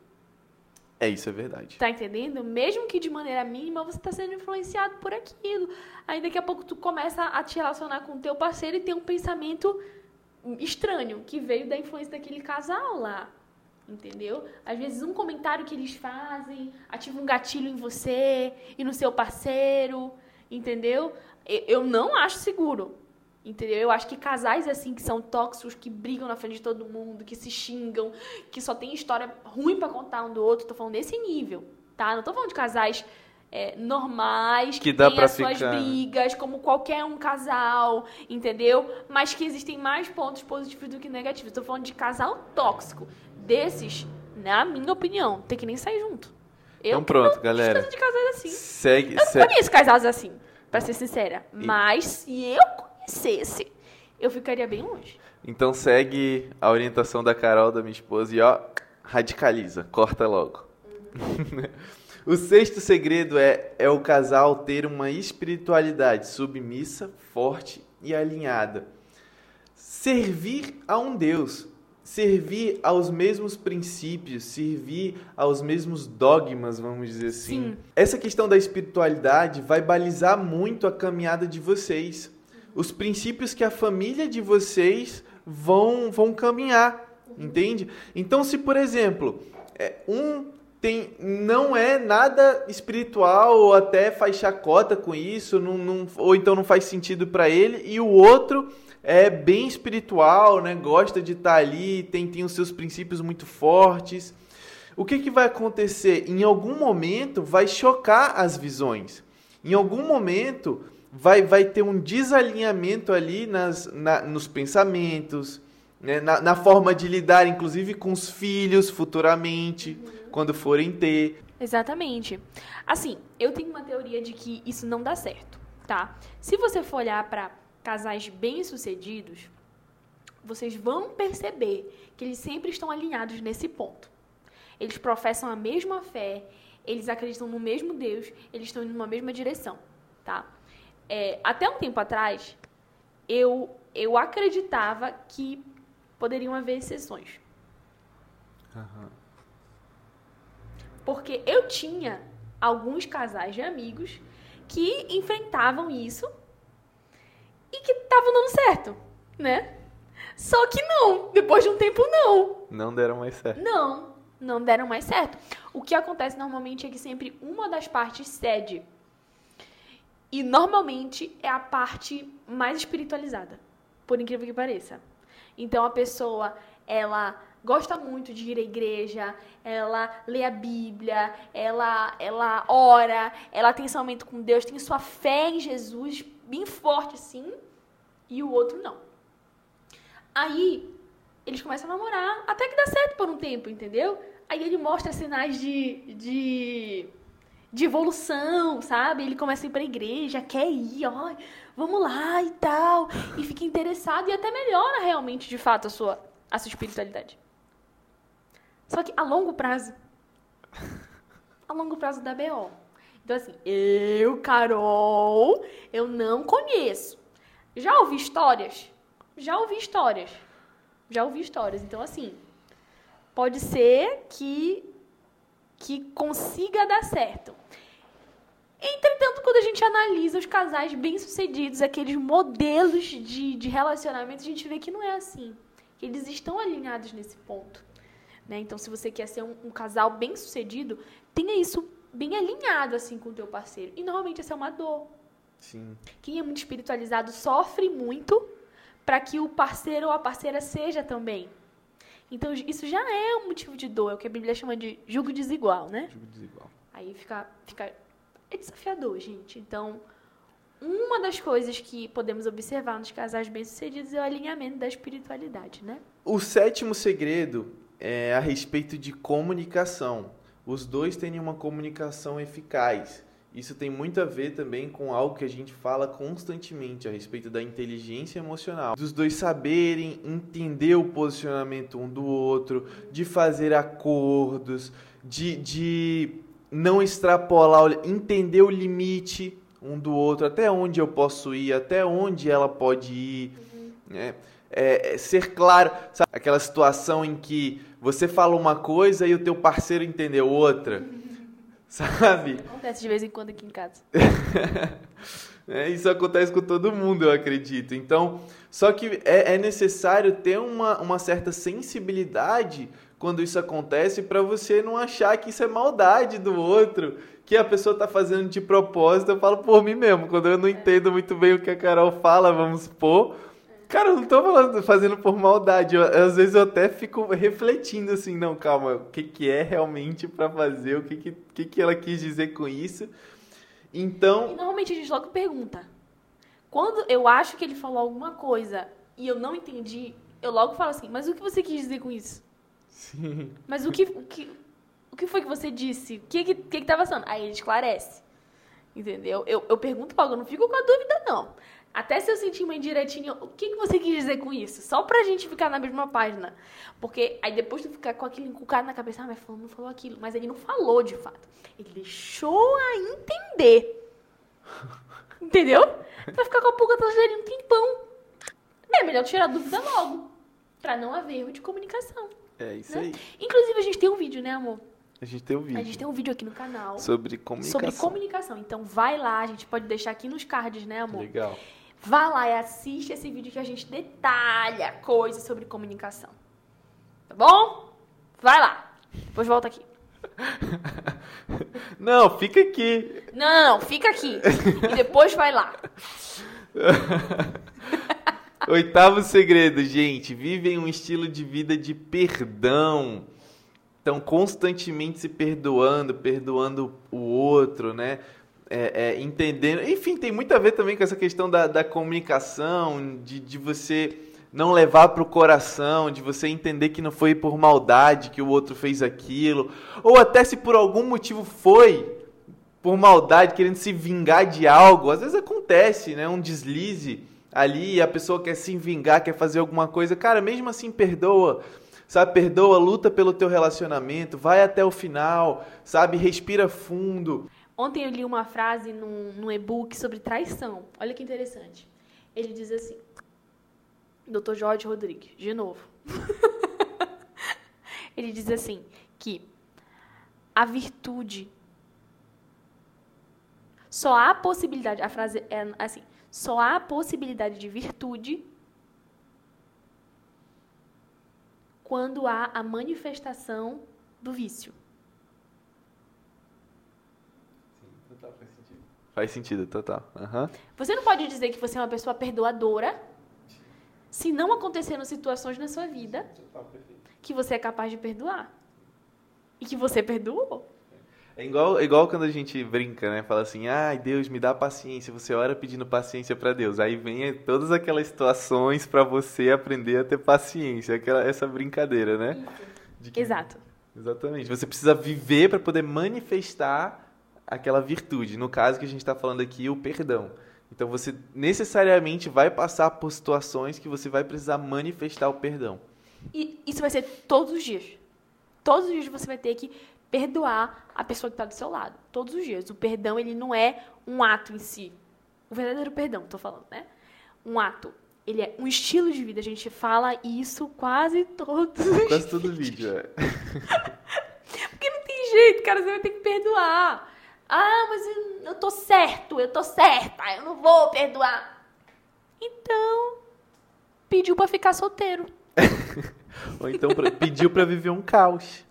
S1: É, isso é verdade.
S2: Tá entendendo? Mesmo que de maneira mínima, você está sendo influenciado por aquilo. Aí daqui a pouco tu começa a te relacionar com o teu parceiro e tem um pensamento estranho que veio da influência daquele casal lá entendeu? Às vezes um comentário que eles fazem ativa um gatilho em você e no seu parceiro, entendeu? Eu não acho seguro, entendeu? Eu acho que casais assim que são tóxicos, que brigam na frente de todo mundo, que se xingam, que só tem história ruim para contar um do outro, tô falando desse nível, tá? Não tô falando de casais é, normais,
S1: que, que dá
S2: tem as suas ficar... brigas, como qualquer um casal, entendeu? Mas que existem mais pontos positivos do que negativos. Estou falando de casal tóxico desses, na minha opinião, tem que nem sair junto.
S1: Eu então pronto, não galera.
S2: de casais assim.
S1: Segue,
S2: eu não
S1: segue.
S2: conheço casais assim, pra ser sincera. E... Mas se eu conhecesse, eu ficaria bem longe.
S1: Então segue a orientação da Carol, da minha esposa, e ó, radicaliza, corta logo. Uhum. o sexto segredo é, é o casal ter uma espiritualidade submissa, forte e alinhada. Servir a um Deus servir aos mesmos princípios, servir aos mesmos dogmas, vamos dizer assim. Sim. Essa questão da espiritualidade vai balizar muito a caminhada de vocês. Os princípios que a família de vocês vão, vão caminhar, entende? Então, se por exemplo, é, um tem, não é nada espiritual ou até faz chacota com isso, não, não, ou então não faz sentido para ele, e o outro é bem espiritual, né? gosta de estar tá ali, tem, tem os seus princípios muito fortes. O que, que vai acontecer? Em algum momento vai chocar as visões. Em algum momento vai, vai ter um desalinhamento ali nas, na, nos pensamentos, né? na, na forma de lidar, inclusive com os filhos futuramente, quando forem ter.
S2: Exatamente. Assim, eu tenho uma teoria de que isso não dá certo, tá? Se você for olhar para casais bem-sucedidos, vocês vão perceber que eles sempre estão alinhados nesse ponto. Eles professam a mesma fé, eles acreditam no mesmo Deus, eles estão indo numa mesma direção, tá? É, até um tempo atrás, eu, eu acreditava que poderiam haver exceções.
S1: Aham.
S2: Porque eu tinha alguns casais de amigos que enfrentavam isso e que estavam dando certo, né? Só que não, depois de um tempo não.
S1: Não deram mais certo.
S2: Não, não deram mais certo. O que acontece normalmente é que sempre uma das partes cede. E normalmente é a parte mais espiritualizada, por incrível que pareça. Então a pessoa, ela gosta muito de ir à igreja, ela lê a Bíblia, ela, ela ora, ela tem esse aumento com Deus, tem sua fé em Jesus bem forte assim, e o outro não. Aí eles começam a namorar, até que dá certo por um tempo, entendeu? Aí ele mostra sinais de, de, de evolução, sabe? Ele começa a ir pra igreja, quer ir, ó, vamos lá e tal, e fica interessado e até melhora realmente, de fato, a sua, a sua espiritualidade. Só que a longo prazo, a longo prazo da BO. Então, assim, eu, Carol, eu não conheço. Já ouvi histórias? Já ouvi histórias. Já ouvi histórias. Então, assim, pode ser que, que consiga dar certo. Entretanto, quando a gente analisa os casais bem-sucedidos, aqueles modelos de, de relacionamento, a gente vê que não é assim. Que eles estão alinhados nesse ponto. Né? Então, se você quer ser um, um casal bem-sucedido, tenha isso bem alinhado assim com o teu parceiro. E normalmente essa é uma dor.
S1: Sim.
S2: Quem é muito espiritualizado sofre muito para que o parceiro ou a parceira seja também. Então, isso já é um motivo de dor, é o que a Bíblia chama de julgo desigual, né?
S1: Desigual.
S2: Aí fica, fica. É desafiador, gente. Então, uma das coisas que podemos observar nos casais bem-sucedidos é o alinhamento da espiritualidade, né?
S1: O sétimo segredo é a respeito de comunicação. Os dois têm uma comunicação eficaz. Isso tem muito a ver também com algo que a gente fala constantemente a respeito da inteligência emocional. Dos dois saberem entender o posicionamento um do outro, de fazer acordos, de, de não extrapolar, entender o limite um do outro, até onde eu posso ir, até onde ela pode ir. né? É, é ser claro, sabe? aquela situação em que você fala uma coisa e o teu parceiro entendeu outra. Sabe?
S2: Acontece de vez em quando aqui em casa.
S1: É, isso acontece com todo mundo, eu acredito. Então, só que é, é necessário ter uma, uma certa sensibilidade quando isso acontece para você não achar que isso é maldade do outro, que a pessoa está fazendo de propósito. Eu falo por mim mesmo, quando eu não entendo muito bem o que a Carol fala, vamos supor. Cara, eu não tô falando, fazendo por maldade. Eu, às vezes eu até fico refletindo assim, não, calma, o que, que é realmente para fazer, o que, que, que, que ela quis dizer com isso. Então,
S2: E normalmente a gente logo pergunta. Quando eu acho que ele falou alguma coisa e eu não entendi, eu logo falo assim, mas o que você quis dizer com isso?
S1: sim,
S2: Mas o que, o que, o que foi que você disse? O que que, que, que tá passando? Aí ele esclarece. Entendeu? Eu, eu pergunto logo, eu não fico com a dúvida, não. Até se eu sentir uma indiretinha, o que, que você quis dizer com isso? Só pra gente ficar na mesma página. Porque aí depois tu ficar com aquilo encucado na cabeça, ah, mas falou, não falou aquilo. Mas ele não falou de fato. Ele deixou a entender. Entendeu? Vai ficar com a pulga atrás dele um tempão. É melhor tirar a dúvida logo. Pra não haver erro de comunicação.
S1: é isso
S2: Né?
S1: aí.
S2: Inclusive, a gente tem um vídeo, né, amor?
S1: A gente tem o vídeo
S2: A gente tem um vídeo aqui no canal
S1: sobre comunicação.
S2: sobre comunicação. Então vai lá, a gente pode deixar aqui nos cards, né, amor?
S1: Legal.
S2: Vá lá e assiste esse vídeo que a gente detalha coisas sobre comunicação. Tá bom? Vai lá. Depois volta aqui.
S1: Não, fica aqui.
S2: Não, não, não. Fica aqui. E depois vai lá.
S1: Oitavo segredo, gente. Vivem um estilo de vida de perdão. Estão constantemente se perdoando, perdoando o outro, né? É, é, entendendo. Enfim, tem muito a ver também com essa questão da, da comunicação, de, de você não levar para o coração, de você entender que não foi por maldade que o outro fez aquilo, ou até se por algum motivo foi por maldade, querendo se vingar de algo, às vezes acontece, né, um deslize ali, a pessoa quer se vingar, quer fazer alguma coisa, cara, mesmo assim perdoa, sabe, perdoa, luta pelo teu relacionamento, vai até o final, sabe, respira fundo.
S2: Ontem eu li uma frase num, num e-book sobre traição. Olha que interessante. Ele diz assim: Dr. Jorge Rodrigues, de novo. Ele diz assim: que a virtude. Só há possibilidade. A frase é assim: só há possibilidade de virtude quando há a manifestação do vício.
S1: Faz sentido, total. Uhum.
S2: Você não pode dizer que você é uma pessoa perdoadora se não aconteceram situações na sua vida que você é capaz de perdoar. E que você perdoou.
S1: É igual, é igual quando a gente brinca, né? Fala assim, ai, ah, Deus, me dá paciência. Você ora pedindo paciência para Deus. Aí vem todas aquelas situações para você aprender a ter paciência. Aquela, essa brincadeira, né?
S2: Que, Exato.
S1: Exatamente. Você precisa viver para poder manifestar aquela virtude. No caso que a gente está falando aqui, o perdão. Então você necessariamente vai passar por situações que você vai precisar manifestar o perdão.
S2: E isso vai ser todos os dias. Todos os dias você vai ter que perdoar a pessoa que está do seu lado. Todos os dias. O perdão ele não é um ato em si. O verdadeiro perdão, estou falando, né? Um ato. Ele é um estilo de vida. A gente fala isso quase todos os
S1: Quase todo vídeo, é.
S2: Porque não tem jeito, cara. Você vai ter que perdoar. Ah, mas eu, eu tô certo, eu tô certa, eu não vou perdoar. Então, pediu para ficar solteiro.
S1: Ou então pra, pediu para viver um caos.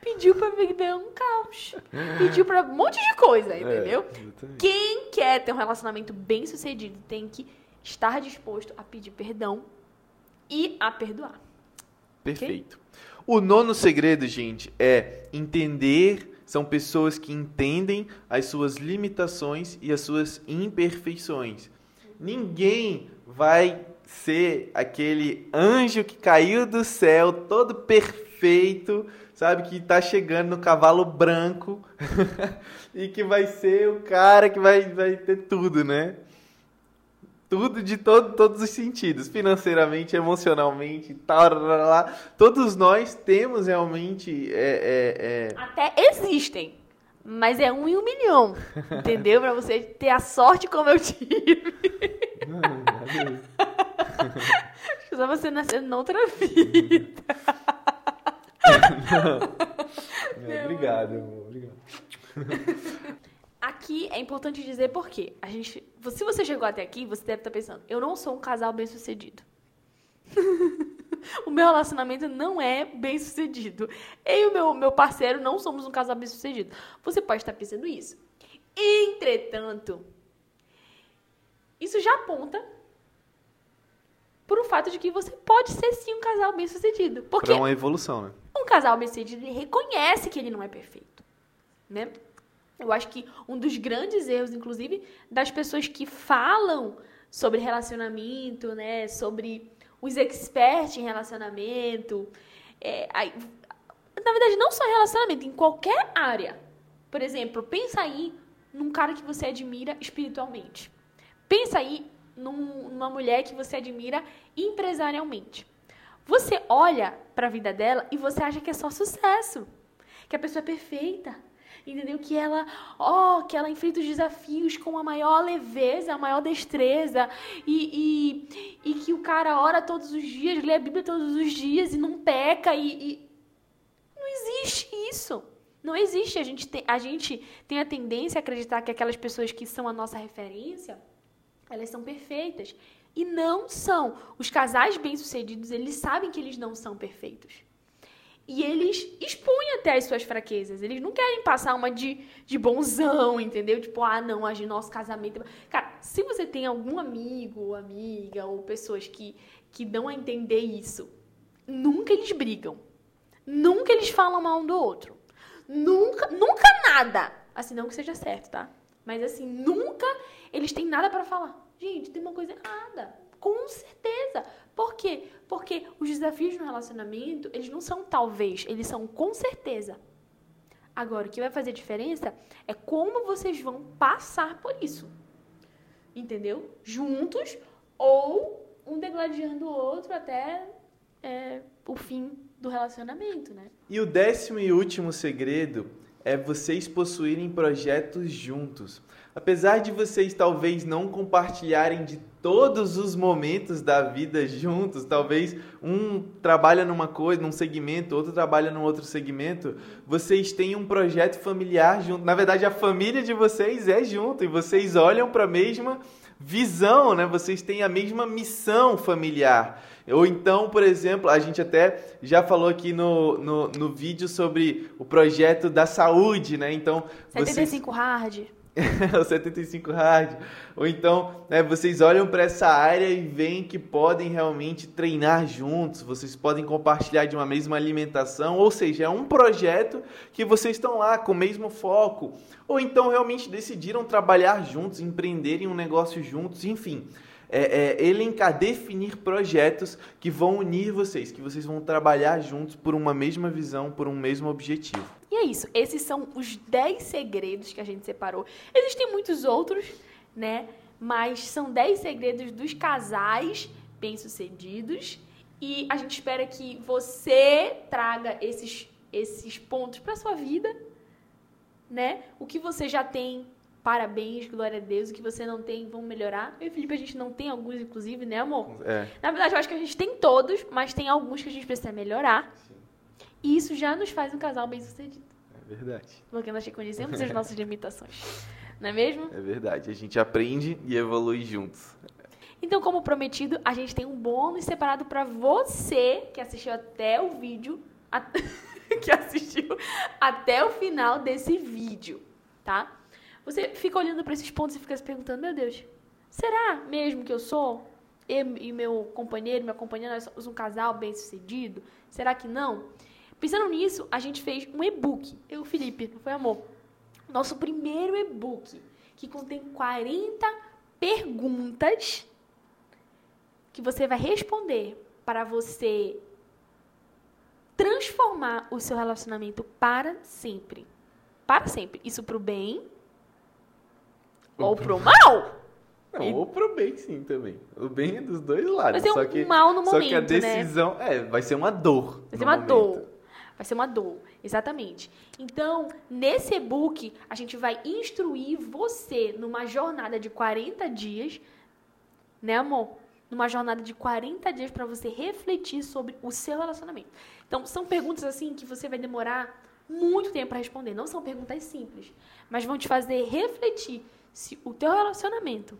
S2: Pediu para viver um caos. Pediu para um monte de coisa, é, entendeu? É, Quem quer ter um relacionamento bem sucedido tem que estar disposto a pedir perdão e a perdoar.
S1: Perfeito. Okay? O nono segredo, gente, é entender são pessoas que entendem as suas limitações e as suas imperfeições. Ninguém vai ser aquele anjo que caiu do céu, todo perfeito, sabe, que está chegando no cavalo branco e que vai ser o cara que vai, vai ter tudo, né? Tudo de todo, todos os sentidos, financeiramente, emocionalmente, tal, lá, todos nós temos realmente é, é,
S2: é... até existem, mas é um em um milhão, entendeu? Para você ter a sorte como eu tive. Não, Só você nascer noutra vida.
S1: Não. É, obrigado, amor. Obrigado.
S2: Aqui é importante dizer por quê. A gente, se você chegou até aqui, você deve estar pensando: eu não sou um casal bem sucedido. o meu relacionamento não é bem sucedido. Eu e o meu, meu parceiro não somos um casal bem sucedido. Você pode estar pensando isso. Entretanto, isso já aponta para o fato de que você pode ser sim um casal bem sucedido. Porque
S1: é uma evolução, né?
S2: Um casal bem sucedido ele reconhece que ele não é perfeito, né? Eu acho que um dos grandes erros, inclusive, das pessoas que falam sobre relacionamento, né, sobre os experts em relacionamento, é, aí, na verdade, não só relacionamento, em qualquer área. Por exemplo, pensa aí num cara que você admira espiritualmente. Pensa aí num, numa mulher que você admira empresarialmente. Você olha para a vida dela e você acha que é só sucesso, que a pessoa é perfeita, entendeu? Que ela, ó, oh, que ela enfrenta os desafios com a maior leveza, a maior destreza, e, e, e que o cara ora todos os dias, lê a Bíblia todos os dias e não peca, e, e... não existe isso. Não existe. A gente, tem, a gente tem a tendência a acreditar que aquelas pessoas que são a nossa referência, elas são perfeitas. E não são. Os casais bem-sucedidos, eles sabem que eles não são perfeitos. E eles expõem até as suas fraquezas. Eles não querem passar uma de, de bonzão, entendeu? Tipo, ah, não, a nosso casamento. Cara, se você tem algum amigo ou amiga ou pessoas que, que dão a entender isso, nunca eles brigam. Nunca eles falam mal um do outro. Nunca, nunca nada. Assim, não que seja certo, tá? Mas assim, nunca eles têm nada para falar. Gente, tem uma coisa errada. Com certeza. Por quê? Porque os desafios no relacionamento, eles não são talvez, eles são com certeza. Agora, o que vai fazer diferença é como vocês vão passar por isso. Entendeu? Juntos ou um degladiando o outro até é, o fim do relacionamento, né?
S1: E o décimo e último segredo é vocês possuírem projetos juntos. Apesar de vocês talvez não compartilharem de todos os momentos da vida juntos, talvez um trabalha numa coisa, num segmento, outro trabalha num outro segmento, vocês têm um projeto familiar junto. Na verdade, a família de vocês é junto e vocês olham para a mesma visão, né? Vocês têm a mesma missão familiar. Ou então, por exemplo, a gente até já falou aqui no, no, no vídeo sobre o projeto da saúde, né? Então,
S2: 75
S1: vocês...
S2: hard.
S1: o 75 hard. Ou então, né, vocês olham para essa área e veem que podem realmente treinar juntos, vocês podem compartilhar de uma mesma alimentação, ou seja, é um projeto que vocês estão lá com o mesmo foco. Ou então realmente decidiram trabalhar juntos, empreenderem um negócio juntos, enfim é, é, elencar, definir projetos que vão unir vocês, que vocês vão trabalhar juntos por uma mesma visão, por um mesmo objetivo.
S2: E é isso. Esses são os 10 segredos que a gente separou. Existem muitos outros, né? Mas são 10 segredos dos casais bem-sucedidos. E a gente espera que você traga esses, esses pontos para sua vida, né? O que você já tem Parabéns, glória a Deus. O que você não tem, vamos melhorar. Eu e Felipe, a gente não tem alguns, inclusive, né, amor?
S1: É.
S2: Na verdade, eu acho que a gente tem todos, mas tem alguns que a gente precisa melhorar. Sim. E isso já nos faz um casal bem sucedido.
S1: É verdade.
S2: Porque nós reconhecemos as nossas limitações. Não é mesmo?
S1: É verdade. A gente aprende e evolui juntos.
S2: Então, como prometido, a gente tem um bônus separado para você que assistiu até o vídeo, que assistiu até o final desse vídeo, tá? Você fica olhando para esses pontos e fica se perguntando: meu Deus, será mesmo que eu sou? Eu e meu companheiro, minha companheira, nós somos um casal bem sucedido? Será que não? Pensando nisso, a gente fez um e-book. Eu, Felipe, não foi amor? Nosso primeiro e-book, que contém 40 perguntas que você vai responder para você transformar o seu relacionamento para sempre. Para sempre. Isso para o bem ou pro mal.
S1: Não, e... ou pro bem, sim, também. O bem é dos dois lados.
S2: Vai ser
S1: só
S2: um
S1: que,
S2: mal no momento,
S1: Só que a né? decisão, né? é, vai ser uma dor.
S2: Vai ser uma momento. dor. Vai ser uma dor, exatamente. Então, nesse e-book, a gente vai instruir você numa jornada de 40 dias, né, amor? Numa jornada de 40 dias para você refletir sobre o seu relacionamento. Então, são perguntas assim que você vai demorar muito tempo para responder. Não são perguntas simples, mas vão te fazer refletir se o teu relacionamento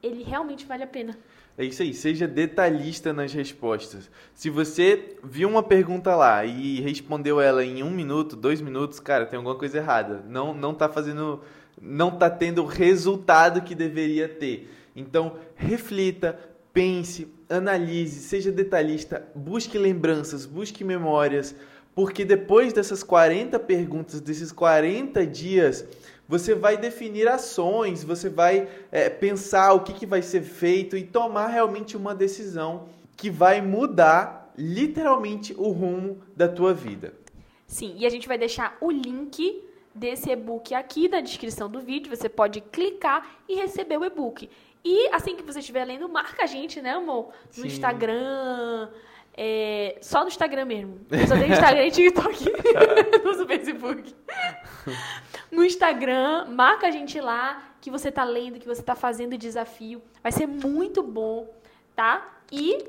S2: ele realmente vale a pena.
S1: É isso aí, seja detalhista nas respostas. Se você viu uma pergunta lá e respondeu ela em um minuto, dois minutos, cara, tem alguma coisa errada. Não, não tá fazendo, não tá tendo o resultado que deveria ter. Então, reflita, pense, analise, seja detalhista, busque lembranças, busque memórias, porque depois dessas 40 perguntas, desses 40 dias, você vai definir ações, você vai é, pensar o que, que vai ser feito e tomar realmente uma decisão que vai mudar literalmente o rumo da tua vida.
S2: Sim, e a gente vai deixar o link desse e-book aqui na descrição do vídeo. Você pode clicar e receber o e-book. E assim que você estiver lendo, marca a gente, né, amor? No Sim. Instagram. É, só no Instagram mesmo. Eu só tenho Instagram e TikTok. no Facebook no Instagram, marca a gente lá que você tá lendo, que você tá fazendo o desafio. Vai ser muito bom, tá? E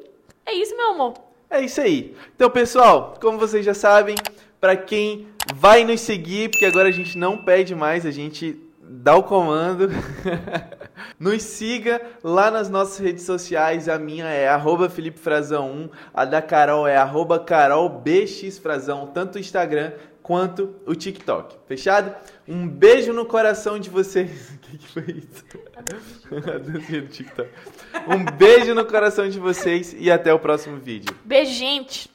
S2: é isso, meu amor.
S1: É isso aí. Então, pessoal, como vocês já sabem, para quem vai nos seguir, porque agora a gente não pede mais, a gente dá o comando. Nos siga lá nas nossas redes sociais. A minha é arroba FelipeFrazão1, a da Carol é arroba CarolBXFrazão, tanto o Instagram quanto o TikTok. Fechado? Um beijo no coração de vocês. O que, que foi isso? A dancinha do TikTok. Um beijo no coração de vocês e até o próximo vídeo.
S2: Beijo, gente!